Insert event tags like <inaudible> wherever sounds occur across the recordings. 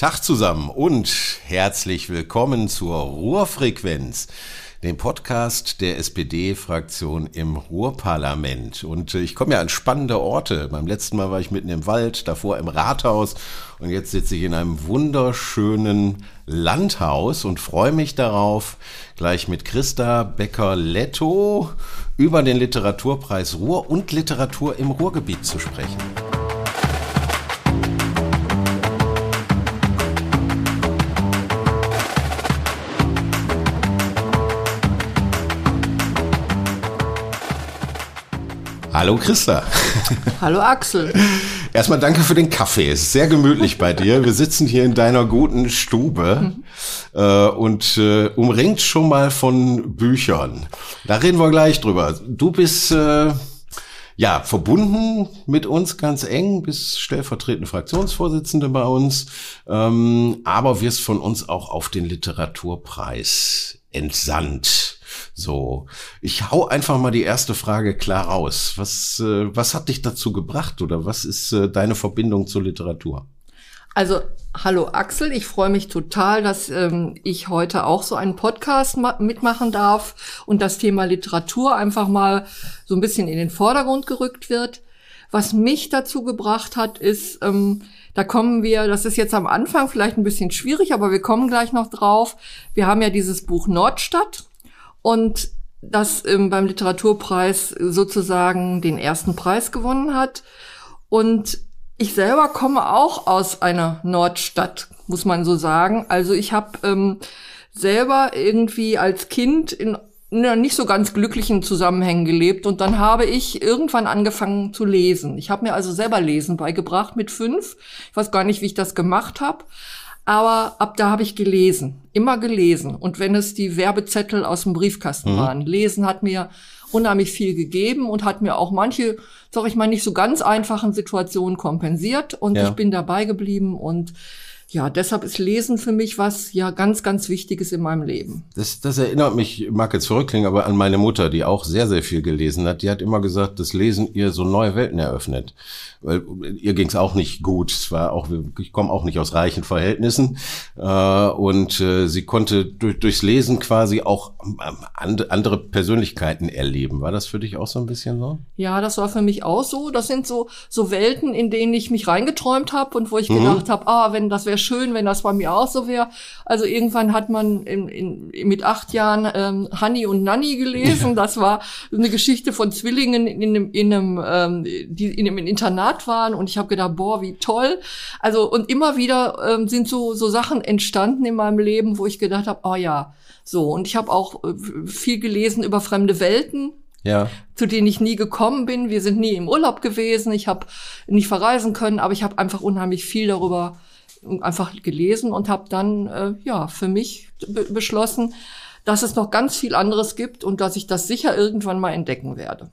Tag zusammen und herzlich willkommen zur Ruhrfrequenz, dem Podcast der SPD-Fraktion im Ruhrparlament. Und äh, ich komme ja an spannende Orte. Beim letzten Mal war ich mitten im Wald, davor im Rathaus und jetzt sitze ich in einem wunderschönen Landhaus und freue mich darauf, gleich mit Christa Becker-Letto über den Literaturpreis Ruhr und Literatur im Ruhrgebiet zu sprechen. Hallo Christa. Hallo Axel. Erstmal danke für den Kaffee. Es ist sehr gemütlich bei dir. Wir sitzen hier in deiner guten Stube äh, und äh, umringt schon mal von Büchern. Da reden wir gleich drüber. Du bist äh, ja verbunden mit uns ganz eng, bist stellvertretende Fraktionsvorsitzende bei uns, ähm, aber wirst von uns auch auf den Literaturpreis entsandt. So, ich hau einfach mal die erste Frage klar raus. Was, äh, was hat dich dazu gebracht oder was ist äh, deine Verbindung zur Literatur? Also, hallo Axel, ich freue mich total, dass ähm, ich heute auch so einen Podcast mitmachen darf und das Thema Literatur einfach mal so ein bisschen in den Vordergrund gerückt wird. Was mich dazu gebracht hat, ist, ähm, da kommen wir, das ist jetzt am Anfang vielleicht ein bisschen schwierig, aber wir kommen gleich noch drauf. Wir haben ja dieses Buch Nordstadt und das ähm, beim Literaturpreis sozusagen den ersten Preis gewonnen hat. Und ich selber komme auch aus einer Nordstadt, muss man so sagen. Also ich habe ähm, selber irgendwie als Kind in nicht so ganz glücklichen Zusammenhängen gelebt und dann habe ich irgendwann angefangen zu lesen. Ich habe mir also selber Lesen beigebracht mit fünf. Ich weiß gar nicht, wie ich das gemacht habe. Aber ab da habe ich gelesen, immer gelesen. Und wenn es die Werbezettel aus dem Briefkasten mhm. waren, lesen hat mir unheimlich viel gegeben und hat mir auch manche, sag ich mal, nicht so ganz einfachen Situationen kompensiert. Und ja. ich bin dabei geblieben und ja, deshalb ist Lesen für mich was ja ganz, ganz Wichtiges in meinem Leben. Das, das erinnert mich, mag jetzt zurückklingen, aber an meine Mutter, die auch sehr, sehr viel gelesen hat. Die hat immer gesagt, dass Lesen ihr so neue Welten eröffnet weil ihr ging es auch nicht gut. Es war auch, ich komme auch nicht aus reichen Verhältnissen äh, und äh, sie konnte durch, durchs Lesen quasi auch ähm, andere Persönlichkeiten erleben. War das für dich auch so ein bisschen so? Ja, das war für mich auch so. Das sind so so Welten, in denen ich mich reingeträumt habe und wo ich mhm. gedacht habe, ah, wenn das wäre schön, wenn das bei mir auch so wäre. Also irgendwann hat man in, in, mit acht Jahren ähm, Honey und Nanny gelesen. Ja. Das war eine Geschichte von Zwillingen in einem, in einem, ähm, die in einem Internat waren und ich habe gedacht, boah, wie toll. Also und immer wieder ähm, sind so so Sachen entstanden in meinem Leben, wo ich gedacht habe, oh ja, so und ich habe auch äh, viel gelesen über fremde Welten. Ja. zu denen ich nie gekommen bin. Wir sind nie im Urlaub gewesen. Ich habe nicht verreisen können, aber ich habe einfach unheimlich viel darüber einfach gelesen und habe dann äh, ja für mich beschlossen, dass es noch ganz viel anderes gibt und dass ich das sicher irgendwann mal entdecken werde.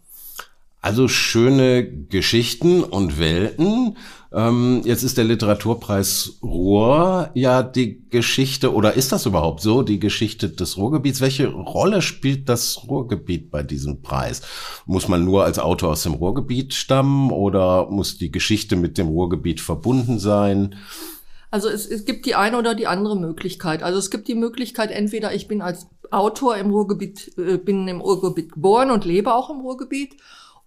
Also schöne Geschichten und Welten. Ähm, jetzt ist der Literaturpreis Ruhr ja die Geschichte, oder ist das überhaupt so, die Geschichte des Ruhrgebiets? Welche Rolle spielt das Ruhrgebiet bei diesem Preis? Muss man nur als Autor aus dem Ruhrgebiet stammen oder muss die Geschichte mit dem Ruhrgebiet verbunden sein? Also es, es gibt die eine oder die andere Möglichkeit. Also es gibt die Möglichkeit, entweder ich bin als Autor im Ruhrgebiet, äh, bin im Ruhrgebiet geboren und lebe auch im Ruhrgebiet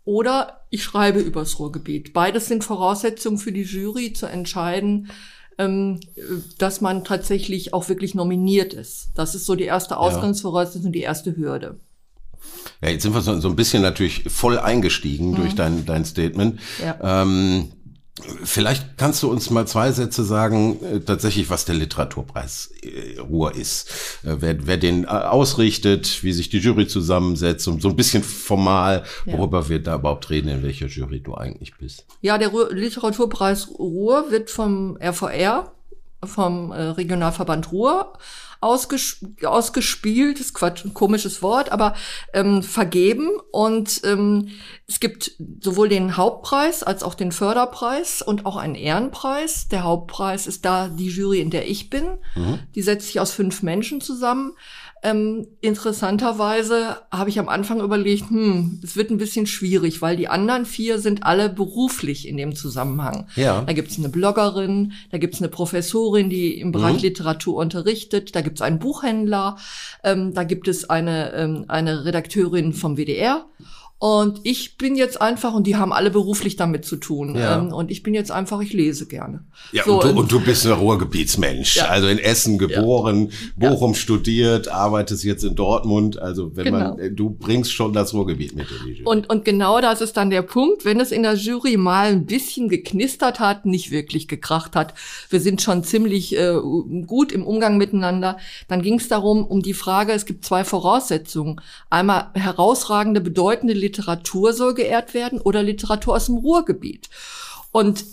oder ich schreibe übers Ruhrgebiet. Beides sind Voraussetzungen für die Jury zu entscheiden, ähm, dass man tatsächlich auch wirklich nominiert ist. Das ist so die erste Ausgangsvoraussetzung, die erste Hürde. Ja, jetzt sind wir so, so ein bisschen natürlich voll eingestiegen mhm. durch dein, dein Statement. Ja. Ähm, Vielleicht kannst du uns mal zwei Sätze sagen, äh, tatsächlich, was der Literaturpreis äh, Ruhr ist. Äh, wer, wer den äh, ausrichtet, wie sich die Jury zusammensetzt und so ein bisschen formal, worüber ja. wir da überhaupt reden, in welcher Jury du eigentlich bist. Ja, der Ruhr Literaturpreis Ruhr wird vom RVR, vom äh, Regionalverband Ruhr ausges ausgespielt, ist Quatsch, ein komisches Wort, aber ähm, vergeben. Und ähm, es gibt sowohl den Hauptpreis als auch den Förderpreis und auch einen Ehrenpreis. Der Hauptpreis ist da die Jury, in der ich bin. Mhm. Die setzt sich aus fünf Menschen zusammen. Ähm, interessanterweise habe ich am Anfang überlegt, hm, es wird ein bisschen schwierig, weil die anderen vier sind alle beruflich in dem Zusammenhang. Ja. Da gibt es eine Bloggerin, da gibt es eine Professorin, die im Bereich mhm. Literatur unterrichtet, da gibt es einen Buchhändler, ähm, da gibt es eine, ähm, eine Redakteurin vom WDR und ich bin jetzt einfach, und die haben alle beruflich damit zu tun. Ja. Ähm, und ich bin jetzt einfach, ich lese gerne. Ja, so, und, du, und du bist ein Ruhrgebietsmensch. Ja. Also in Essen geboren, ja. Bochum studiert, arbeitest jetzt in Dortmund. Also wenn genau. man, äh, du bringst schon das Ruhrgebiet mit in die Jury. Und, und genau das ist dann der Punkt, wenn es in der Jury mal ein bisschen geknistert hat, nicht wirklich gekracht hat, wir sind schon ziemlich äh, gut im Umgang miteinander, dann ging es darum, um die Frage, es gibt zwei Voraussetzungen. Einmal herausragende, bedeutende Literatur soll geehrt werden oder Literatur aus dem Ruhrgebiet. Und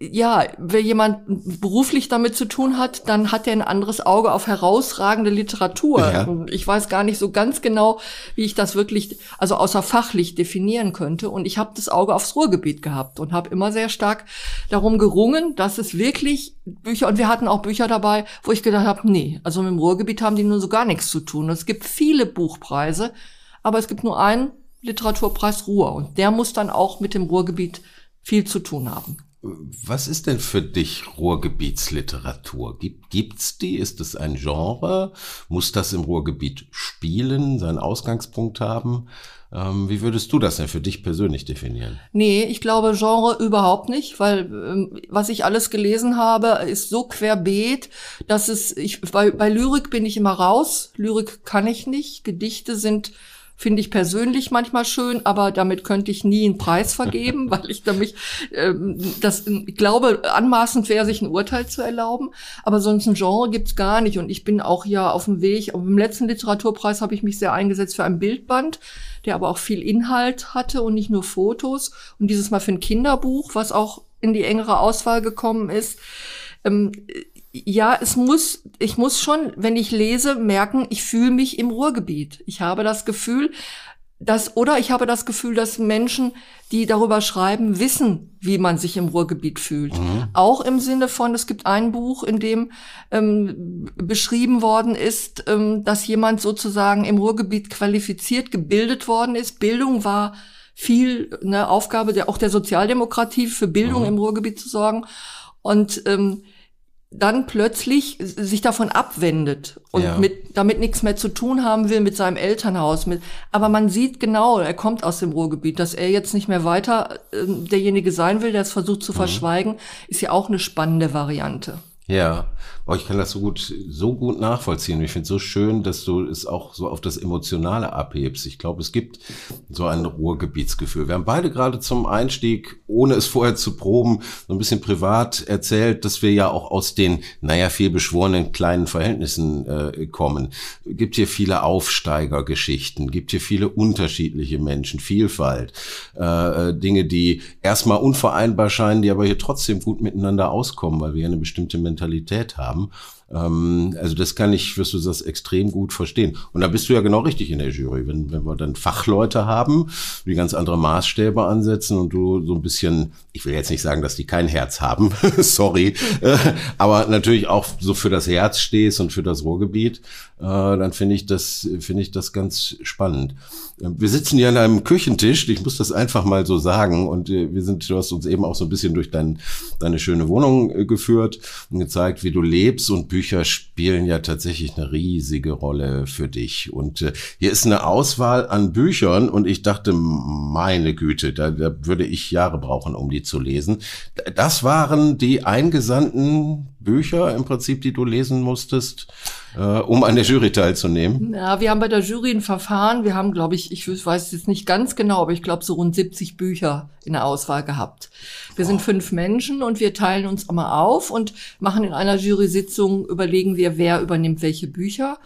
ja, wenn jemand beruflich damit zu tun hat, dann hat er ein anderes Auge auf herausragende Literatur. Ja. Ich weiß gar nicht so ganz genau, wie ich das wirklich, also außer fachlich definieren könnte. Und ich habe das Auge aufs Ruhrgebiet gehabt und habe immer sehr stark darum gerungen, dass es wirklich Bücher, und wir hatten auch Bücher dabei, wo ich gedacht habe, nee, also mit dem Ruhrgebiet haben die nur so gar nichts zu tun. Und es gibt viele Buchpreise, aber es gibt nur einen, Literaturpreis Ruhr. Und der muss dann auch mit dem Ruhrgebiet viel zu tun haben. Was ist denn für dich Ruhrgebietsliteratur? Gibt, gibt's die? Ist es ein Genre? Muss das im Ruhrgebiet spielen, seinen Ausgangspunkt haben? Ähm, wie würdest du das denn für dich persönlich definieren? Nee, ich glaube Genre überhaupt nicht, weil ähm, was ich alles gelesen habe, ist so querbeet, dass es, ich, bei, bei Lyrik bin ich immer raus. Lyrik kann ich nicht. Gedichte sind finde ich persönlich manchmal schön, aber damit könnte ich nie einen Preis vergeben, <laughs> weil ich damit ähm, das ich glaube anmaßend wäre, sich ein Urteil zu erlauben. Aber sonst ein Genre gibt's gar nicht. Und ich bin auch ja auf dem Weg. Im letzten Literaturpreis habe ich mich sehr eingesetzt für ein Bildband, der aber auch viel Inhalt hatte und nicht nur Fotos. Und dieses Mal für ein Kinderbuch, was auch in die engere Auswahl gekommen ist. Ähm, ja, es muss, ich muss schon, wenn ich lese, merken, ich fühle mich im Ruhrgebiet. Ich habe das Gefühl, dass, oder ich habe das Gefühl, dass Menschen, die darüber schreiben, wissen, wie man sich im Ruhrgebiet fühlt. Mhm. Auch im Sinne von, es gibt ein Buch, in dem ähm, beschrieben worden ist, ähm, dass jemand sozusagen im Ruhrgebiet qualifiziert gebildet worden ist. Bildung war viel eine Aufgabe der auch der Sozialdemokratie für Bildung mhm. im Ruhrgebiet zu sorgen. Und ähm, dann plötzlich sich davon abwendet und ja. mit, damit nichts mehr zu tun haben will mit seinem Elternhaus. Mit, aber man sieht genau, er kommt aus dem Ruhrgebiet, dass er jetzt nicht mehr weiter äh, derjenige sein will, der es versucht zu mhm. verschweigen, ist ja auch eine spannende Variante. Ja, oh, ich kann das so gut, so gut nachvollziehen. Ich finde es so schön, dass du es auch so auf das Emotionale abhebst. Ich glaube, es gibt so ein Ruhrgebietsgefühl. Wir haben beide gerade zum Einstieg, ohne es vorher zu proben, so ein bisschen privat erzählt, dass wir ja auch aus den, naja, viel beschworenen kleinen Verhältnissen äh, kommen. Gibt hier viele Aufsteigergeschichten, gibt hier viele unterschiedliche Menschen, Vielfalt, äh, äh Dinge, die erstmal unvereinbar scheinen, die aber hier trotzdem gut miteinander auskommen, weil wir eine bestimmte Mentalität haben. Ähm, also das kann ich, wirst du das extrem gut verstehen. Und da bist du ja genau richtig in der Jury, wenn, wenn wir dann Fachleute haben, die ganz andere Maßstäbe ansetzen und du so ein bisschen, ich will jetzt nicht sagen, dass die kein Herz haben, <laughs> sorry, äh, aber natürlich auch so für das Herz stehst und für das Ruhrgebiet, äh, dann finde ich das, finde ich das ganz spannend. Wir sitzen hier an einem Küchentisch, ich muss das einfach mal so sagen, und äh, wir sind, du hast uns eben auch so ein bisschen durch dein, deine schöne Wohnung geführt und gezeigt, wie du lebst und Bücher spielen ja tatsächlich eine riesige Rolle für dich. Und äh, hier ist eine Auswahl an Büchern und ich dachte, meine Güte, da, da würde ich Jahre brauchen, um die zu lesen. Das waren die eingesandten Bücher im Prinzip, die du lesen musstest, äh, um an der Jury teilzunehmen? Ja, wir haben bei der Jury ein Verfahren. Wir haben, glaube ich, ich weiß jetzt nicht ganz genau, aber ich glaube so rund 70 Bücher in der Auswahl gehabt. Wir oh. sind fünf Menschen und wir teilen uns immer auf und machen in einer Jury-Sitzung, überlegen wir, wer übernimmt welche Bücher.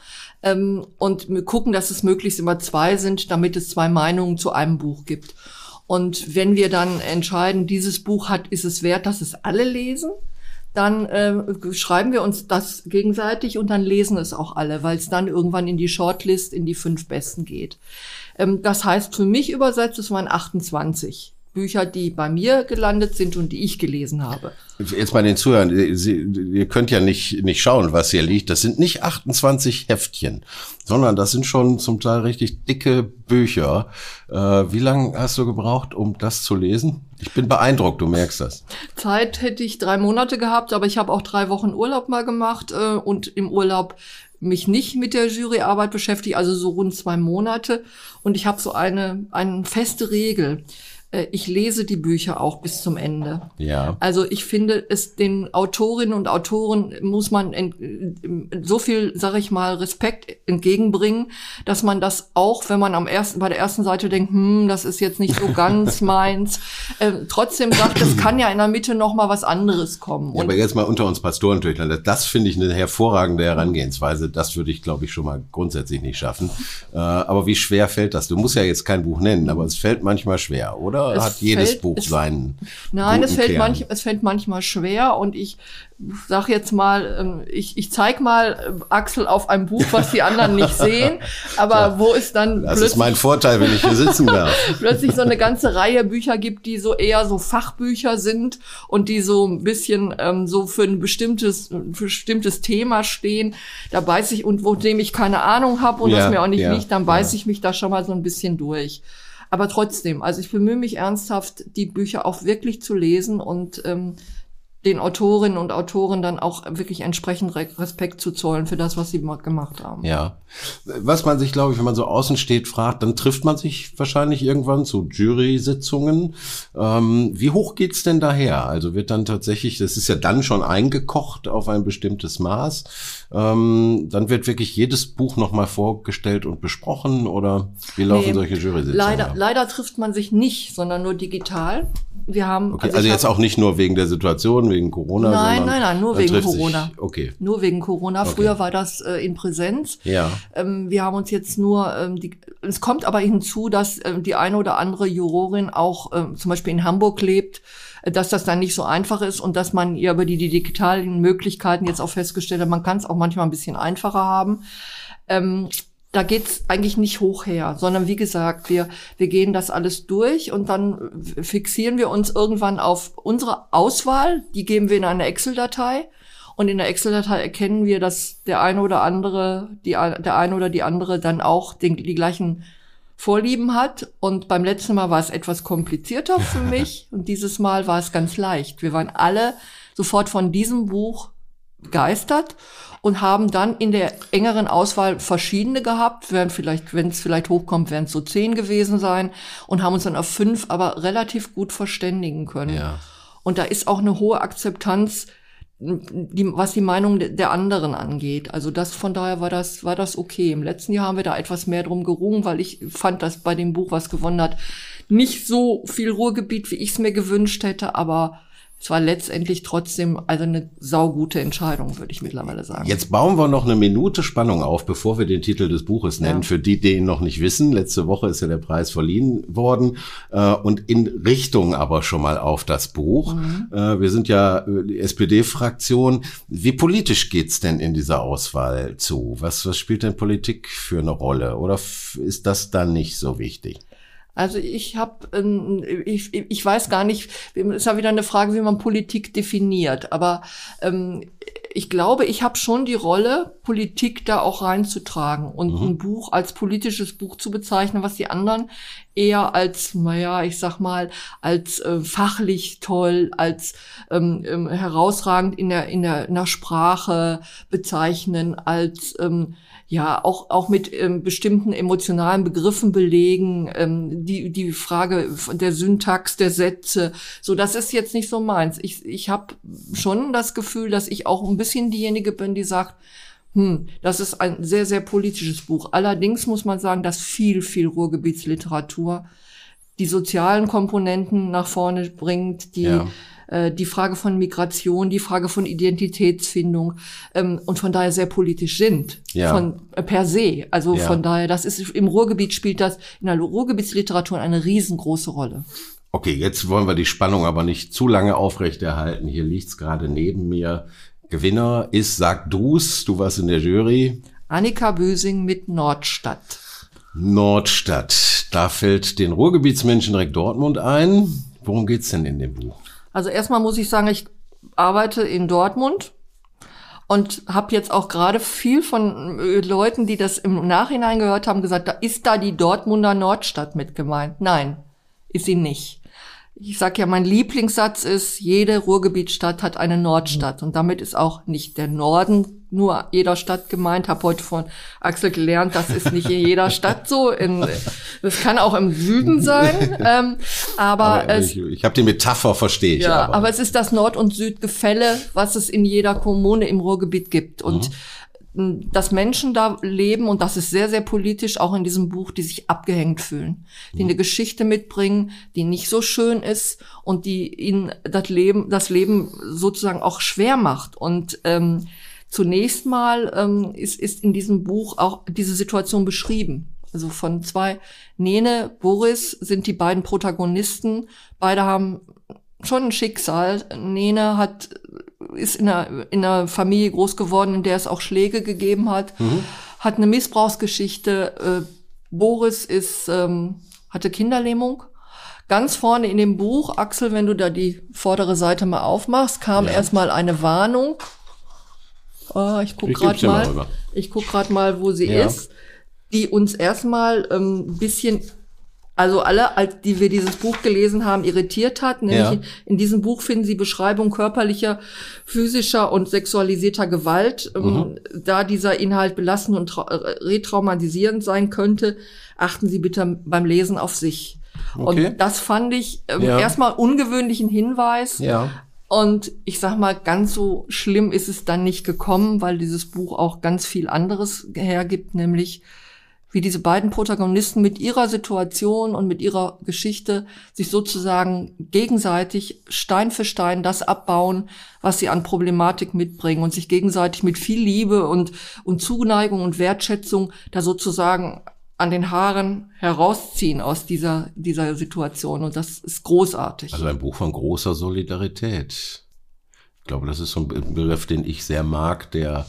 Ähm, und wir gucken, dass es möglichst immer zwei sind, damit es zwei Meinungen zu einem Buch gibt. Und wenn wir dann entscheiden, dieses Buch hat, ist es wert, dass es alle lesen, dann äh, schreiben wir uns das gegenseitig und dann lesen es auch alle, weil es dann irgendwann in die Shortlist, in die fünf Besten geht. Ähm, das heißt für mich übersetzt, es waren 28 Bücher, die bei mir gelandet sind und die ich gelesen habe. Jetzt bei den Zuhörern, Sie, ihr könnt ja nicht, nicht schauen, was hier liegt. Das sind nicht 28 Heftchen, sondern das sind schon zum Teil richtig dicke Bücher. Äh, wie lange hast du gebraucht, um das zu lesen? Ich bin beeindruckt, du merkst das. Zeit hätte ich drei Monate gehabt, aber ich habe auch drei Wochen Urlaub mal gemacht äh, und im Urlaub mich nicht mit der Juryarbeit beschäftigt, also so rund zwei Monate. Und ich habe so eine, eine feste Regel. Äh, ich lese die Bücher auch bis zum Ende. Ja. Also ich finde es den Autorinnen und Autoren muss man so viel, sag ich mal, Respekt entgegenbringen, dass man das auch, wenn man am ersten bei der ersten Seite denkt, hm, das ist jetzt nicht so <laughs> ganz meins, äh, trotzdem sagt, es kann ja in der Mitte noch mal was anderes kommen. Ja, aber jetzt mal unter uns Pastoren das, das finde ich eine hervorragende Herangehensweise. Das würde ich, glaube ich, schon mal grundsätzlich nicht schaffen. Äh, aber wie schwer fällt das? Du musst ja jetzt kein Buch nennen, aber es fällt manchmal schwer, oder? Oder es hat jedes fällt, Buch es, seinen? Nein, es fällt, manch, es fällt manchmal schwer und ich sag jetzt mal, ähm, ich, ich zeig mal äh, Axel auf einem Buch, was die anderen nicht <laughs> sehen, aber ja, wo es dann Das ist mein Vorteil, wenn ich hier sitzen darf. <laughs> plötzlich so eine ganze Reihe Bücher gibt, die so eher so Fachbücher sind und die so ein bisschen ähm, so für ein bestimmtes, für ein bestimmtes Thema stehen. Da beiß ich und wo dem ich keine Ahnung habe und ja, das mir auch nicht ja, liegt, dann beiß ich mich da schon mal so ein bisschen durch. Aber trotzdem, also ich bemühe mich ernsthaft, die Bücher auch wirklich zu lesen und ähm, den Autorinnen und Autoren dann auch wirklich entsprechend Respekt zu zollen für das, was sie gemacht haben. Ja. Was man sich, glaube ich, wenn man so außen steht, fragt, dann trifft man sich wahrscheinlich irgendwann zu Jury-Sitzungen. Ähm, wie hoch geht's denn daher? Also wird dann tatsächlich, das ist ja dann schon eingekocht auf ein bestimmtes Maß. Ähm, dann wird wirklich jedes Buch nochmal vorgestellt und besprochen oder wie laufen nee, solche Jury-Sitzungen? Leider, leider trifft man sich nicht, sondern nur digital. Wir haben, okay, also, also jetzt auch nicht nur wegen der Situation, wegen Corona. Nein, nein, nein, nur wegen Corona. Sich, okay. Nur wegen Corona. Okay. Früher war das äh, in Präsenz. Ja. Ähm, wir haben uns jetzt nur, ähm, die, es kommt aber hinzu, dass äh, die eine oder andere Jurorin auch äh, zum Beispiel in Hamburg lebt, äh, dass das dann nicht so einfach ist und dass man ihr über die, die digitalen Möglichkeiten jetzt auch festgestellt hat, man kann es auch manchmal ein bisschen einfacher haben. Ähm, da geht's eigentlich nicht hoch her, sondern wie gesagt, wir, wir gehen das alles durch und dann fixieren wir uns irgendwann auf unsere Auswahl, die geben wir in eine Excel-Datei und in der Excel-Datei erkennen wir, dass der eine oder andere, die, der eine oder die andere dann auch den, die gleichen Vorlieben hat. Und beim letzten Mal war es etwas komplizierter für <laughs> mich und dieses Mal war es ganz leicht. Wir waren alle sofort von diesem Buch begeistert und haben dann in der engeren Auswahl verschiedene gehabt, werden vielleicht, wenn es vielleicht hochkommt, werden es so zehn gewesen sein und haben uns dann auf fünf aber relativ gut verständigen können. Ja. Und da ist auch eine hohe Akzeptanz, die, was die Meinung der anderen angeht. Also das von daher war das war das okay. Im letzten Jahr haben wir da etwas mehr drum gerungen, weil ich fand, dass bei dem Buch, was gewonnen hat, nicht so viel Ruhrgebiet, wie ich es mir gewünscht hätte, aber es war letztendlich trotzdem also eine saugute Entscheidung, würde ich mittlerweile sagen. Jetzt bauen wir noch eine Minute Spannung auf, bevor wir den Titel des Buches nennen. Ja. Für die, die ihn noch nicht wissen, letzte Woche ist ja der Preis verliehen worden äh, und in Richtung aber schon mal auf das Buch. Mhm. Äh, wir sind ja äh, die SPD-Fraktion. Wie politisch geht's denn in dieser Auswahl zu? Was, was spielt denn Politik für eine Rolle? Oder ist das dann nicht so wichtig? Also ich habe, ähm, ich, ich weiß gar nicht, ist ja wieder eine Frage, wie man Politik definiert. Aber ähm, ich glaube, ich habe schon die Rolle, Politik da auch reinzutragen und mhm. ein Buch als politisches Buch zu bezeichnen, was die anderen eher als, naja, ich sag mal, als äh, fachlich toll, als ähm, ähm, herausragend in der, in der, in der Sprache bezeichnen, als ähm, ja auch auch mit ähm, bestimmten emotionalen Begriffen belegen, ähm, die die Frage der Syntax der Sätze. So, das ist jetzt nicht so meins. Ich ich habe schon das Gefühl, dass ich auch ein bisschen diejenige bin, die sagt, hm, das ist ein sehr sehr politisches Buch. Allerdings muss man sagen, dass viel viel Ruhrgebietsliteratur die sozialen Komponenten nach vorne bringt, die ja äh, die Frage von Migration, die Frage von Identitätsfindung ähm, und von daher sehr politisch sind. Ja. Von äh, per se. Also ja. von daher, das ist im Ruhrgebiet spielt das in der Ruhrgebietsliteratur eine riesengroße Rolle. Okay, jetzt wollen wir die Spannung aber nicht zu lange aufrechterhalten. Hier liegt's gerade neben mir. Gewinner ist, sag du's, du warst in der Jury. Annika Bösing mit Nordstadt. Nordstadt. Da fällt den Ruhrgebietsmenschen direkt Dortmund ein. Worum geht's denn in dem Buch? Also erstmal muss ich sagen, ich arbeite in Dortmund und habe jetzt auch gerade viel von äh, Leuten, die das im Nachhinein gehört haben, gesagt, da ist da die Dortmunder Nordstadt mit gemeint. Nein, ist sie nicht ich sage ja, mein Lieblingssatz ist, jede Ruhrgebietsstadt hat eine Nordstadt. Und damit ist auch nicht der Norden nur jeder Stadt gemeint. Habe heute von Axel gelernt, das ist nicht in jeder Stadt so. In, das kann auch im Süden sein. <laughs> Ähm, aber, aber es, ich, ich habe die Metapher, verstehe ich. Ja, aber. aber. es ist das Nord- und Südgefälle, was es in jeder Kommune im Ruhrgebiet gibt. Und mhm dass Menschen da leben, und das ist sehr, sehr politisch, auch in diesem Buch, die sich abgehängt fühlen, die eine Geschichte mitbringen, die nicht so schön ist und die ihnen das Leben, das Leben sozusagen auch schwer macht. Und ähm, zunächst mal ähm, ist, ist in diesem Buch auch diese Situation beschrieben. Also von zwei, Nene, Boris sind die beiden Protagonisten. Beide haben schon ein Schicksal. Nene hat ist in einer, in einer Familie groß geworden, in der es auch Schläge gegeben hat, mhm. hat eine Missbrauchsgeschichte. Äh, Boris ist, ähm, hatte Kinderlähmung. Ganz vorne in dem Buch, Axel, wenn du da die vordere Seite mal aufmachst, kam ja. erstmal eine Warnung. Oh, ich guck gerade mal, mal ich guck gerade mal, wo sie ja. ist, die uns erstmal ein ähm, bisschen also alle, als die wir dieses Buch gelesen haben, irritiert hat. Nämlich ja. in, in, diesem Buch finden Sie Beschreibung körperlicher, physischer und sexualisierter Gewalt. Ähm, mhm. da dieser Inhalt belastend und äh, retraumatisierend sein könnte, achten Sie bitte beim Lesen auf sich. Okay. Und das fand ich ähm, ja. erstmal ungewöhnlichen Hinweis. Ja. Und ich sag mal, ganz so schlimm ist es dann nicht gekommen, weil dieses Buch auch ganz viel anderes hergibt, nämlich wie diese beiden Protagonisten mit ihrer Situation und mit ihrer Geschichte sich sozusagen gegenseitig Stein für Stein das abbauen, was sie an Problematik mitbringen und sich gegenseitig mit viel Liebe und, und Zuneigung und Wertschätzung da sozusagen an den Haaren herausziehen aus dieser, dieser Situation. Und das ist großartig. Also ein Buch von großer Solidarität. Ich glaube, das ist so ein Begriff, den ich sehr mag, der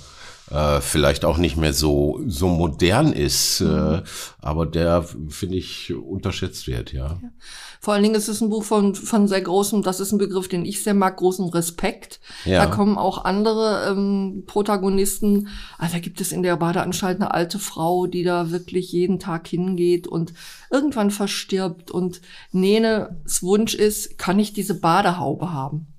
äh, vielleicht auch nicht mehr so so modern ist, äh, mhm. äh, aber der finde ich unterschätzt wird, ja. ja. Vor allen Dingen ist es ein Buch von von sehr großem, das ist ein Begriff, den ich sehr mag, großen Respekt. Ja. Da kommen auch andere ähm, Protagonisten. Also da gibt es in der Badeanstalt eine alte Frau, die da wirklich jeden Tag hingeht und irgendwann verstirbt und Nenes Wunsch ist, kann ich diese Badehaube haben?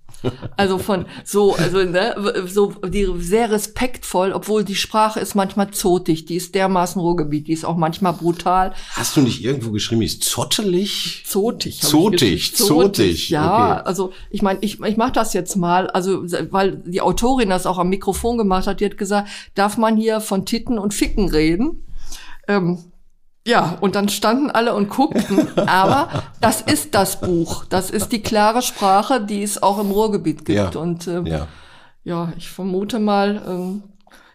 Also von so, also ne, so die sehr respektvoll, obwohl die Sprache ist manchmal zotig, die ist dermaßen Ruhrgebiet, die ist auch manchmal brutal. Hast du nicht irgendwo geschrieben, die ist zottelig? Zotig. Zotig, zotig. Ja, okay. also ich meine, ich, ich mache das jetzt mal, also weil die Autorin das auch am Mikrofon gemacht hat, die hat gesagt, darf man hier von Titten und Ficken reden? Ähm, ja, und dann standen alle und guckten. <laughs> Aber das ist das Buch. Das ist die klare Sprache, die es auch im Ruhrgebiet gibt. Ja. Und ähm, ja. ja, ich vermute mal, ähm,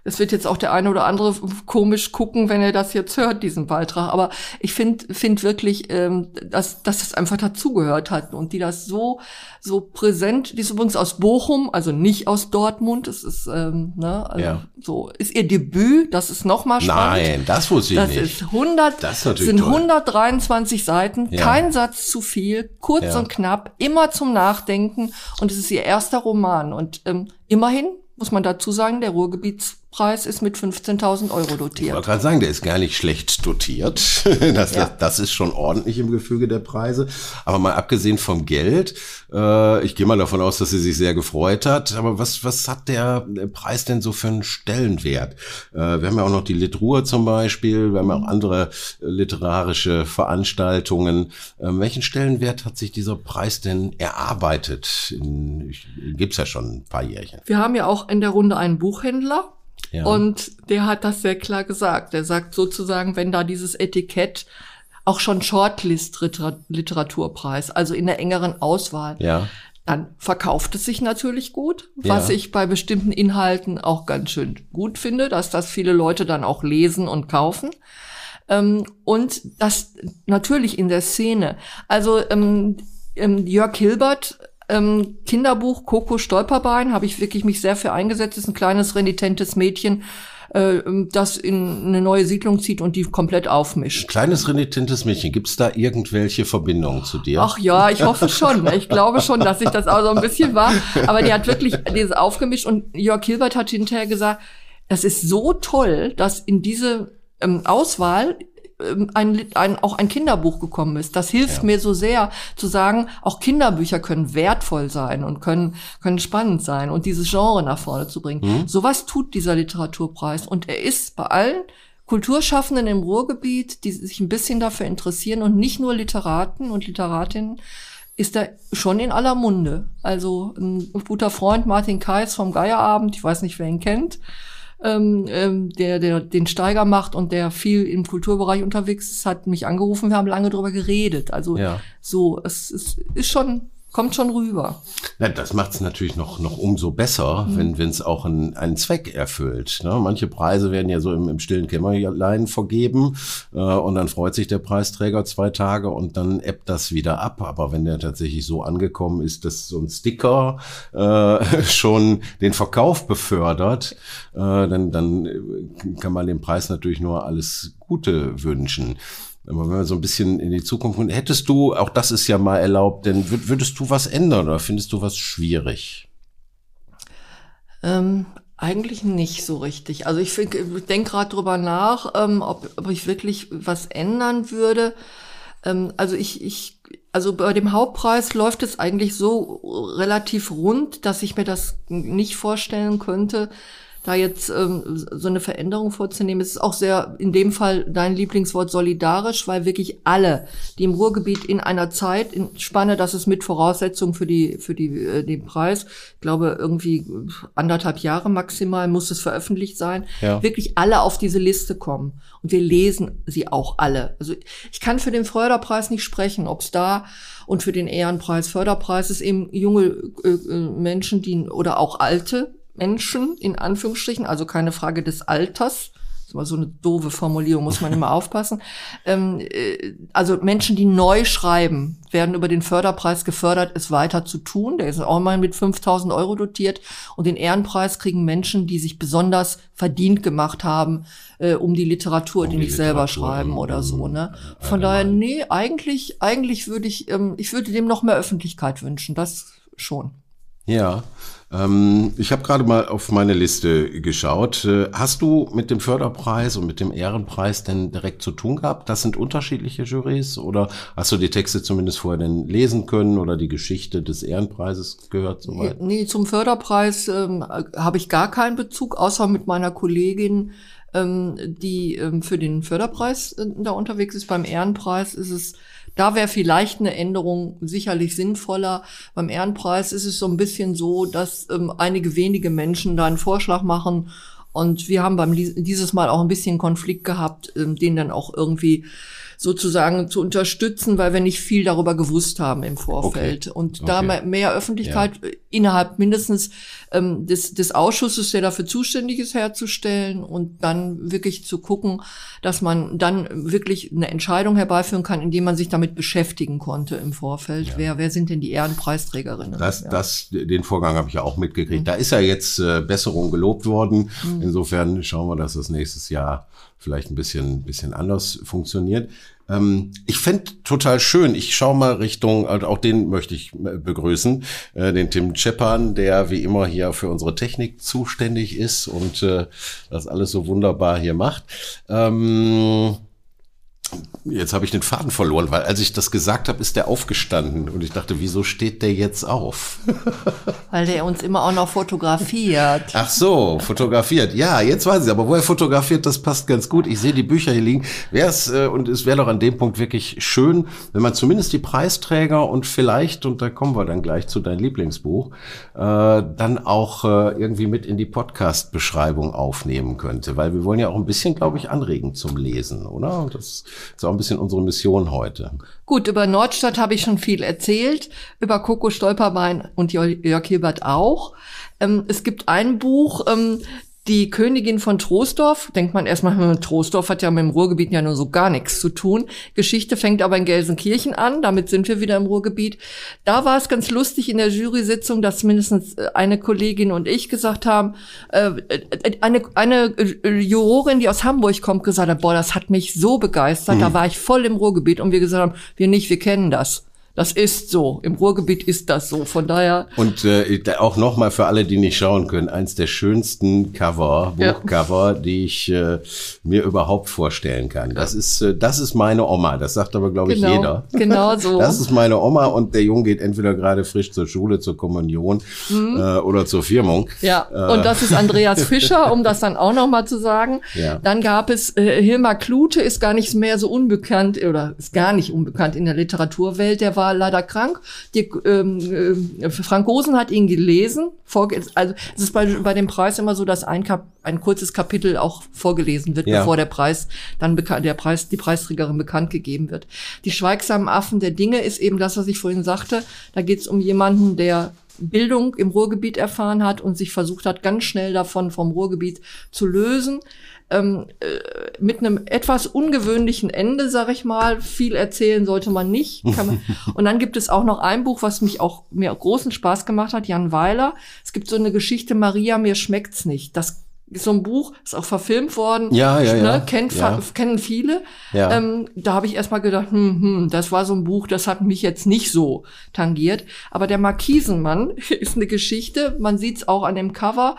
es wird jetzt auch der eine oder andere komisch gucken, wenn er das jetzt hört, diesen Beitrag. Aber ich finde find wirklich, ähm, dass, dass das einfach dazugehört hat und die das so so präsent. Die ist übrigens aus Bochum, also nicht aus Dortmund. Das ist ähm, ne, also ja. so ist ihr Debüt. Das ist noch mal spannend. Nein, das wusste ich das nicht. Ist 100, das ist sind toll. 123 Seiten, ja. kein Satz zu viel, kurz ja. und knapp, immer zum Nachdenken. Und es ist ihr erster Roman und ähm, immerhin muss man dazu sagen, der Ruhrgebietspreis ist mit 15.000 Euro dotiert. Ich wollte gerade sagen, der ist gar nicht schlecht dotiert. <laughs> Das, ja. das, ist schon ordentlich im Gefüge der Preise. Aber mal abgesehen vom Geld, äh, ich gehe mal davon aus, dass sie sich sehr gefreut hat. Aber was, was hat der Preis denn so für einen Stellenwert? Äh, wir haben ja auch noch die Litruhr zum Beispiel, wir haben ja auch andere literarische Veranstaltungen. Äh, welchen Stellenwert hat sich dieser Preis denn erarbeitet? In, gibt's ja schon ein paar Jährchen. Wir haben ja auch in der Runde einen Buchhändler. Ja. Und der hat das sehr klar gesagt. Der sagt sozusagen, wenn da dieses Etikett auch schon Shortlist-Literaturpreis, also in der engeren Auswahl, ja. dann verkauft es sich natürlich gut, was ja. ich bei bestimmten Inhalten auch ganz schön gut finde, dass das viele Leute dann auch lesen und kaufen. Ähm, und das natürlich in der Szene. Also ähm, ähm Jörg Hilbert ähm, Kinderbuch Coco Stolperbein habe ich wirklich mich sehr für eingesetzt. Ist ein kleines renitentes Mädchen, äh, das in eine neue Siedlung zieht und die komplett aufmischt. Kleines renitentes Mädchen, gibt's da irgendwelche Verbindungen zu dir? Ach ja, ich hoffe schon. Ich glaube schon, dass ich das auch so ein bisschen war. Aber die hat wirklich dieses aufgemischt und Jörg Hilbert hat hinterher gesagt, das ist so toll, dass in diese ähm, Auswahl ähm, ein, ein, auch ein Kinderbuch gekommen ist. Das hilft ja. mir so sehr zu sagen, auch Kinderbücher können wertvoll sein und können, können spannend sein und dieses Genre nach vorne zu bringen. Mhm. Sowas tut dieser Literaturpreis und er ist bei allen Kulturschaffenden im Ruhrgebiet, die sich ein bisschen dafür interessieren und nicht nur Literaten und Literatinnen, ist er schon in aller Munde. Also ein guter Freund Martin Kais vom Geierabend, ich weiß nicht, wer ihn kennt, ähm, ähm, der, der den Steiger macht und der viel im Kulturbereich unterwegs ist, hat mich angerufen. Wir haben lange drüber geredet. Also ja. so, es, es ist schon kommt schon rüber. Na, das macht es natürlich noch, noch umso besser, mhm. wenn es auch einen, einen Zweck erfüllt. Ne? Manche Preise werden ja so im, im stillen Kämmerlein vergeben äh, und dann freut sich der Preisträger zwei Tage und dann ebbt das wieder ab. Aber wenn der tatsächlich so angekommen ist, dass so ein Sticker äh, <laughs> schon den Verkauf befördert, äh, dann, dann kann man dem Preis natürlich nur alles Gute wünschen. Aber wenn wir so ein bisschen in die Zukunft gucken, hättest du, auch das ist ja mal erlaubt, denn würdest du was ändern oder findest du was schwierig? Ähm, eigentlich nicht so richtig. Also ich, ich denke gerade drüber nach, ähm, ob, ob ich wirklich was ändern würde. Ähm, also ich, ich, also bei dem Hauptpreis läuft es eigentlich so relativ rund, dass ich mir das nicht vorstellen könnte, da jetzt ähm, so eine Veränderung vorzunehmen. Es ist auch sehr, in dem Fall dein Lieblingswort solidarisch, weil wirklich alle, die im Ruhrgebiet in einer Zeit, in Spanne, das ist mit Voraussetzung für die, für die, äh, den Preis, ich glaube irgendwie anderthalb Jahre maximal muss es veröffentlicht sein, ja. wirklich alle auf diese Liste kommen. Und wir lesen sie auch alle. Also ich kann für den Förderpreis nicht sprechen, ob es da und für den Ehrenpreis, Förderpreis ist eben junge äh, äh Menschen, die oder auch alte Menschen, in Anführungsstrichen, also keine Frage des Alters, das war so eine doofe Formulierung, muss man immer <laughs> aufpassen. Ähm, äh, also Menschen, die neu schreiben, werden über den Förderpreis gefördert, es weiter zu tun. Der ist auch mal mit 5000 Euro dotiert. Und den Ehrenpreis kriegen Menschen, die sich besonders verdient gemacht haben, äh, um die Literatur, um die, die nicht Literatur selber schreiben oder so. Ne? Von daher, nee, eigentlich, eigentlich würde ich, ähm, ich würde dem noch mehr Öffentlichkeit wünschen. Das schon. Ja, ähm, ich habe gerade mal auf meine Liste geschaut. Äh, hast du mit dem Förderpreis und mit dem Ehrenpreis denn direkt zu tun gehabt? Das sind unterschiedliche Jurys oder hast du die Texte zumindest vorher denn lesen können oder die Geschichte des Ehrenpreises gehört? Soweit? Nee, zum Förderpreis ähm, habe ich gar keinen Bezug, außer mit meiner Kollegin ähm, die ähm, für den Förderpreis äh, da unterwegs ist. Beim Ehrenpreis ist es da wäre vielleicht eine Änderung sicherlich sinnvoller. Beim Ehrenpreis ist es so ein bisschen so, dass ähm, einige wenige Menschen da einen Vorschlag machen. Und wir haben beim dieses Mal auch ein bisschen Konflikt gehabt, ähm, den dann auch irgendwie sozusagen zu unterstützen, weil wir nicht viel darüber gewusst haben im Vorfeld. Okay. Und da okay. mehr Öffentlichkeit ja. innerhalb mindestens ähm, des, des Ausschusses, der dafür zuständig ist, herzustellen und dann wirklich zu gucken, dass man dann wirklich eine Entscheidung herbeiführen kann, indem man sich damit beschäftigen konnte im Vorfeld. Ja. Wer, wer sind denn die Ehrenpreisträgerinnen? Das, ja. das, den Vorgang habe ich ja auch mitgekriegt. Mhm. Da ist ja jetzt äh, Besserung gelobt worden. Mhm. Insofern schauen wir, dass das nächstes Jahr vielleicht ein bisschen, bisschen anders funktioniert. Ähm, ich fände total schön, ich schaue mal Richtung, also auch den möchte ich äh, begrüßen, äh, den Tim Cheppan, der wie immer hier für unsere Technik zuständig ist und äh, das alles so wunderbar hier macht. Ähm, Jetzt habe ich den Faden verloren, weil als ich das gesagt habe, ist der aufgestanden und ich dachte, wieso steht der jetzt auf? <laughs> Weil der uns immer auch noch fotografiert. Ach so, fotografiert. Ja, jetzt weiß ich, aber wo er fotografiert, das passt ganz gut. Ich sehe die Bücher hier liegen. Wäre es äh, und es wäre doch an dem Punkt wirklich schön, wenn man zumindest die Preisträger und vielleicht und da kommen wir dann gleich zu deinem Lieblingsbuch, äh, dann auch äh, irgendwie mit in die Podcast Beschreibung aufnehmen könnte, weil wir wollen ja auch ein bisschen, glaube ich, anregen zum Lesen, oder? Das ist auch ein bisschen unsere Mission heute. Gut, über Nordstadt habe ich schon viel erzählt, über Coco Stolperbein und Jörg Hilbert auch. Ähm, es gibt ein Buch, ähm, Die Königin von Troisdorf, denkt man erstmal, hm, Troisdorf hat ja mit dem Ruhrgebiet ja nur so gar nichts zu tun. Geschichte fängt aber in Gelsenkirchen an, damit sind wir wieder im Ruhrgebiet. Da war es ganz lustig in der Jury-Sitzung, dass mindestens äh, eine Kollegin und ich gesagt haben, äh, äh, eine, eine Jurorin, die aus Hamburg kommt, gesagt hat, boah, das hat mich so begeistert, mhm. da war ich voll im Ruhrgebiet und wir gesagt haben, wir nicht, wir kennen das. Das ist so. Im Ruhrgebiet ist das so. Von daher. Und äh, auch nochmal für alle, die nicht schauen können, eins der schönsten Cover, Buchcover, ja. die ich äh, mir überhaupt vorstellen kann. Das ist, äh, das ist meine Oma. Das sagt aber, glaube ich, genau, jeder. <laughs> Genau so. Das ist meine Oma und der Junge geht entweder gerade frisch zur Schule, zur Kommunion mhm. äh, oder zur Firmung. Ja, äh. und das ist Andreas <laughs> Fischer, um das dann auch nochmal zu sagen. Ja. Dann gab es, äh, Hilmar Klute ist gar nicht mehr so unbekannt oder ist gar nicht unbekannt in der Literaturwelt. Der war war leider krank. Die, ähm, äh, Frank Gosen hat ihn gelesen. also es ist bei, bei dem Preis immer so, dass ein, Kap ein kurzes Kapitel auch vorgelesen wird, ja. bevor der Preis dann der Preis die Preisträgerin bekannt gegeben wird. Die schweigsamen Affen der Dinge ist eben das, was ich vorhin sagte. Da geht es um jemanden, der Bildung im Ruhrgebiet erfahren hat und sich versucht hat, ganz schnell davon vom Ruhrgebiet zu lösen ähm, äh, mit einem etwas ungewöhnlichen Ende, sag ich mal. Viel erzählen sollte man nicht. Man, <laughs> und dann gibt es auch noch ein Buch, was mich auch mir großen Spaß gemacht hat, Jan Weiler. Es gibt so eine Geschichte, Maria, mir schmeckt's nicht. Das ist so ein Buch, ist auch verfilmt worden. Ja, ja, ne? ja. Kennt, ja. Kennen viele. Ja. Ähm, da habe ich erstmal gedacht, hm, hm, das war so ein Buch, das hat mich jetzt nicht so tangiert. Aber der Markisenmann <laughs> ist eine Geschichte, man sieht's auch an dem Cover,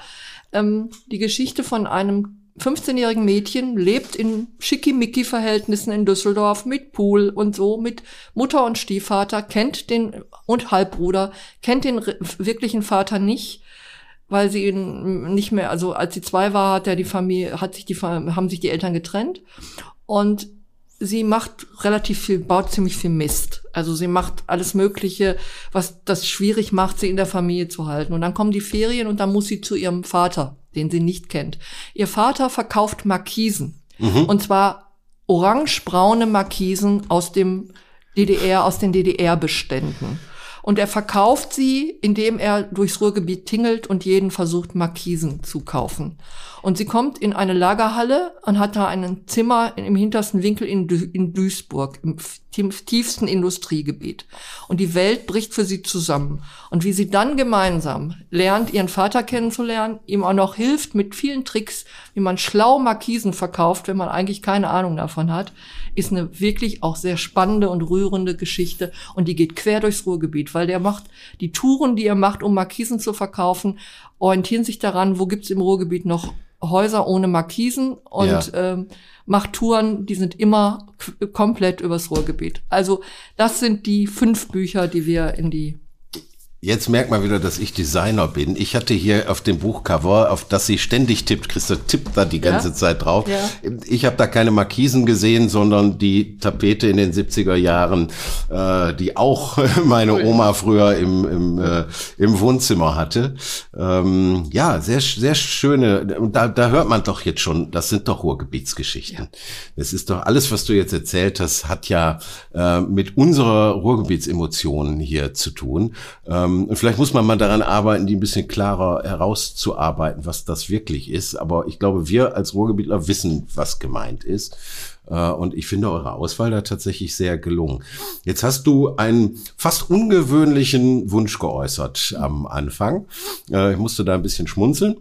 ähm, die Geschichte von einem 15-jährigen Mädchen lebt in schickimicki-Verhältnissen in Düsseldorf mit Pool und so, mit Mutter und Stiefvater, kennt den und Halbbruder, kennt den wirklichen Vater nicht, weil sie ihn nicht mehr, also als sie zwei war, hat er die Familie, hat sich die, haben sich die Eltern getrennt und sie macht relativ viel, baut ziemlich viel Mist. Also sie macht alles Mögliche, was das schwierig macht, sie in der Familie zu halten. Und dann kommen die Ferien und dann muss sie zu ihrem Vater, den sie nicht kennt. Ihr Vater verkauft Markisen. Mhm. Und zwar orange-braune Markisen aus dem DDR, aus den DDR-Beständen. Und er verkauft sie, indem er durchs Ruhrgebiet tingelt und jeden versucht, Markisen zu kaufen. Und sie kommt in eine Lagerhalle und hat da ein Zimmer im hintersten Winkel in, Duisburg, im tiefsten Industriegebiet. Und die Welt bricht für sie zusammen. Und wie sie dann gemeinsam lernt, ihren Vater kennenzulernen, ihm auch noch hilft mit vielen Tricks, wie man schlau Markisen verkauft, wenn man eigentlich keine Ahnung davon hat, ist eine wirklich auch sehr spannende und rührende Geschichte. Und die geht quer durchs Ruhrgebiet, weil der macht die Touren, die er macht, um Markisen zu verkaufen, orientieren sich daran, wo gibt's im Ruhrgebiet noch Häuser ohne Markisen und ja. ähm, macht Touren, die sind immer komplett übers Ruhrgebiet. Also das sind die fünf Bücher, die wir in die Jetzt merkt man wieder, dass ich Designer bin. Ich hatte hier auf dem Buchcover, auf das sie ständig tippt, Christa tippt da die ganze ja? Zeit drauf. Ja. Ich habe da keine Markisen gesehen, sondern die Tapete in den 70er Jahren, äh, die auch <laughs> meine Oma früher im, im, äh, im Wohnzimmer hatte. Ähm, ja, sehr, sehr schöne. Da, da hört man doch jetzt schon, das sind doch Ruhrgebietsgeschichten. Ja. Das ist doch alles, was du jetzt erzählt hast, hat ja äh, mit unserer Ruhrgebietsemotionen hier zu tun. Ähm, und vielleicht muss man mal daran arbeiten, die ein bisschen klarer herauszuarbeiten, was das wirklich ist. Aber ich glaube, wir als Ruhrgebietler wissen, was gemeint ist. Äh, und ich finde eure Auswahl da tatsächlich sehr gelungen. Jetzt hast du einen fast ungewöhnlichen Wunsch geäußert am Anfang. Äh, ich musste da ein bisschen schmunzeln.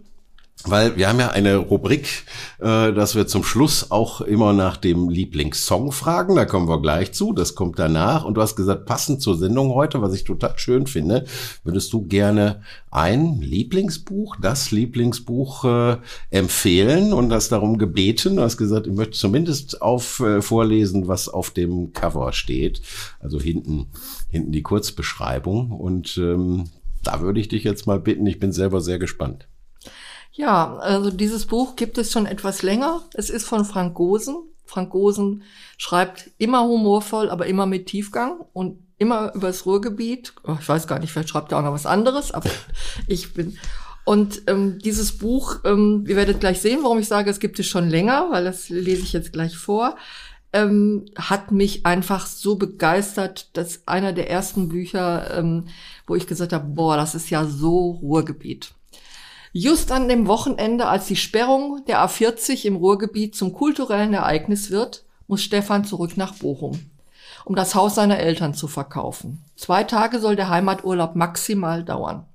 Weil wir haben ja eine Rubrik, äh, dass wir zum Schluss auch immer nach dem Lieblingssong fragen. Da kommen wir gleich zu. Das kommt danach. Und du hast gesagt, passend zur Sendung heute, was ich total schön finde, würdest du gerne ein Lieblingsbuch, das Lieblingsbuch äh, empfehlen und das darum gebeten. Du hast gesagt, ich möchte zumindest auf äh, vorlesen, was auf dem Cover steht. Also hinten, hinten die Kurzbeschreibung. Und ähm, da würde ich dich jetzt mal bitten. Ich bin selber sehr gespannt. Ja, also dieses Buch gibt es schon etwas länger. Es ist von Frank Gosen. Frank Gosen schreibt immer humorvoll, aber immer mit Tiefgang und immer übers Ruhrgebiet. Oh, ich weiß gar nicht, vielleicht schreibt er auch noch was anderes, aber <laughs> ich bin. Und ähm, dieses Buch, ähm, ihr werdet gleich sehen, warum ich sage, es gibt es schon länger, weil das lese ich jetzt gleich vor, ähm, hat mich einfach so begeistert, dass einer der ersten Bücher, ähm, wo ich gesagt habe, boah, das ist ja so Ruhrgebiet. Just an dem Wochenende, als die Sperrung der A40 im Ruhrgebiet zum kulturellen Ereignis wird, muss Stefan zurück nach Bochum, um das Haus seiner Eltern zu verkaufen. Zwei Tage soll der Heimaturlaub maximal dauern.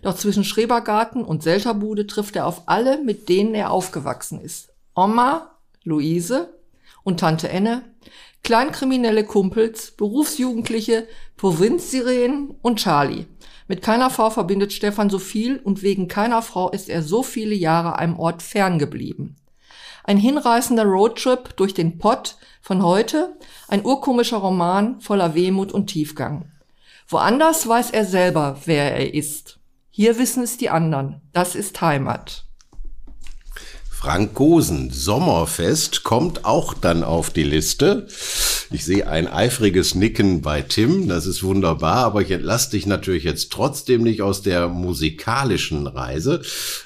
Doch zwischen Schrebergarten und Selterbude trifft er auf alle, mit denen er aufgewachsen ist. Oma, Luise und Tante Enne, kleinkriminelle Kumpels, Berufsjugendliche, Provinzsirenen und Charlie. Mit keiner Frau verbindet Stefan so viel und wegen keiner Frau ist er so viele Jahre einem Ort ferngeblieben. Ein hinreißender Roadtrip durch den Pott von heute, ein urkomischer Roman voller Wehmut und Tiefgang. Woanders weiß er selber, wer er ist. Hier wissen es die anderen. Das ist Heimat. Frank Gosen, Sommerfest kommt auch dann auf die Liste. Ich sehe ein eifriges Nicken bei Tim, das ist wunderbar, aber ich entlasse dich natürlich jetzt trotzdem nicht aus der musikalischen Reise.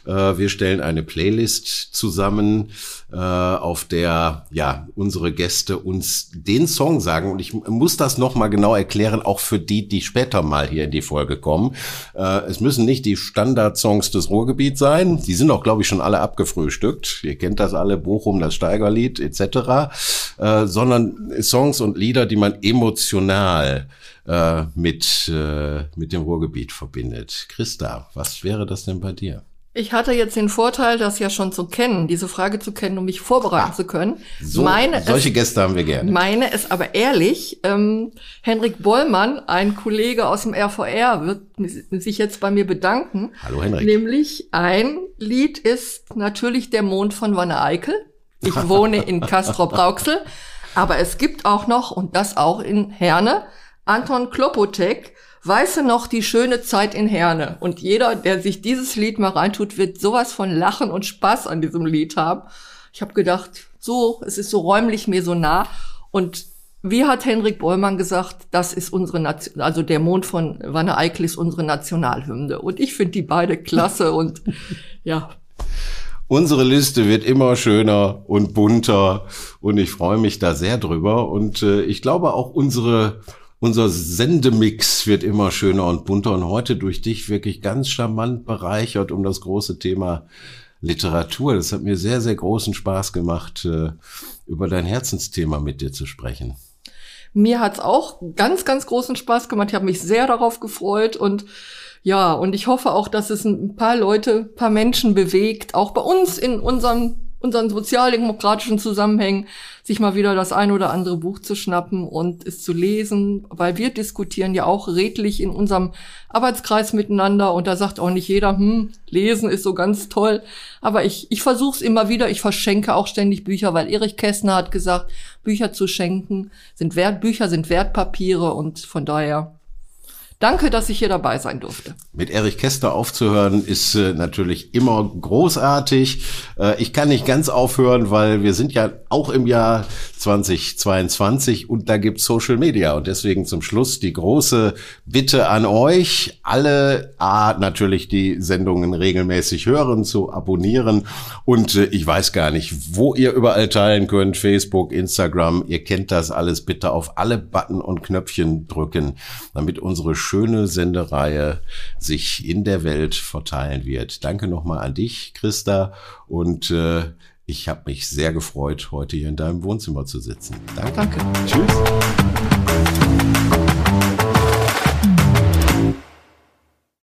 Äh, wir stellen eine Playlist zusammen, äh, auf der ja unsere Gäste uns den Song sagen und ich muss das noch mal genau erklären, auch für die, die später mal hier in die Folge kommen. Äh, es müssen nicht die Standardsongs des Ruhrgebiets sein, die sind auch glaube ich schon alle abgefrühstückt. Ihr kennt das alle, Bochum, das Steigerlied etc., sondern Songs und Lieder, die man emotional äh, mit äh, mit dem Ruhrgebiet verbindet. Christa, was wäre das denn bei dir? Ich hatte jetzt den Vorteil, das ja schon zu kennen, diese Frage zu kennen, um mich vorbereiten ah, zu können. So, meine solche es, Gäste haben wir gerne. Meine es aber ehrlich, ähm, Henrik Bollmann, ein Kollege aus dem RVR, wird sich jetzt bei mir bedanken. Hallo Henrik. Nämlich ein Lied ist natürlich der Mond von Wanne Eickel. Ich wohne in Castrop-Rauxel. Aber es gibt auch noch, und das auch in Herne, Anton Klopotek, Weiße noch die schöne Zeit in Herne. Und jeder, der sich dieses Lied mal reintut, wird sowas von Lachen und Spaß an diesem Lied haben. Ich habe gedacht, so, es ist so räumlich mir so nah. Und wie hat Henrik Bollmann gesagt, das ist unsere Nation, also der Mond von Wanne Eickel ist unsere Nationalhymne. Und ich finde die beide klasse und ja. Unsere Liste wird immer schöner und bunter und ich freue mich da sehr drüber. Und äh, ich glaube auch unsere unser Sendemix wird immer schöner und bunter und heute durch dich wirklich ganz charmant bereichert um das große Thema Literatur. Das hat mir sehr, sehr großen Spaß gemacht, äh, über dein Herzensthema mit dir zu sprechen. Mir hat's auch ganz, ganz großen Spaß gemacht. Ich habe mich sehr darauf gefreut und ja, und ich hoffe auch, dass es ein paar Leute, paar Menschen bewegt, auch bei uns in unserem unseren sozialdemokratischen Zusammenhängen, sich mal wieder das ein oder andere Buch zu schnappen und es zu lesen, weil wir diskutieren ja auch redlich in unserem Arbeitskreis miteinander und da sagt auch nicht jeder, hm, lesen ist so ganz toll, aber ich, ich versuche es immer wieder, ich verschenke auch ständig Bücher, weil Erich Kästner hat gesagt, Bücher zu schenken sind Wert, Bücher sind Wertpapiere und von daher Danke, dass ich hier dabei sein durfte. Mit Erich Käster aufzuhören ist äh, natürlich immer großartig. Äh, ich kann nicht ganz aufhören, weil wir sind ja auch im Jahr 2022 und da gibt Social Media und deswegen zum Schluss die große Bitte an euch, alle A, natürlich die Sendungen regelmäßig hören, zu abonnieren und äh, ich weiß gar nicht, wo ihr überall teilen könnt, Facebook, Instagram, ihr kennt das alles, bitte auf alle Button und Knöpfchen drücken, damit unsere schöne Sendereihe sich in der Welt verteilen wird. Danke nochmal an dich, Christa. Und äh, ich habe mich sehr gefreut, heute hier in deinem Wohnzimmer zu sitzen. Danke. Danke. Tschüss.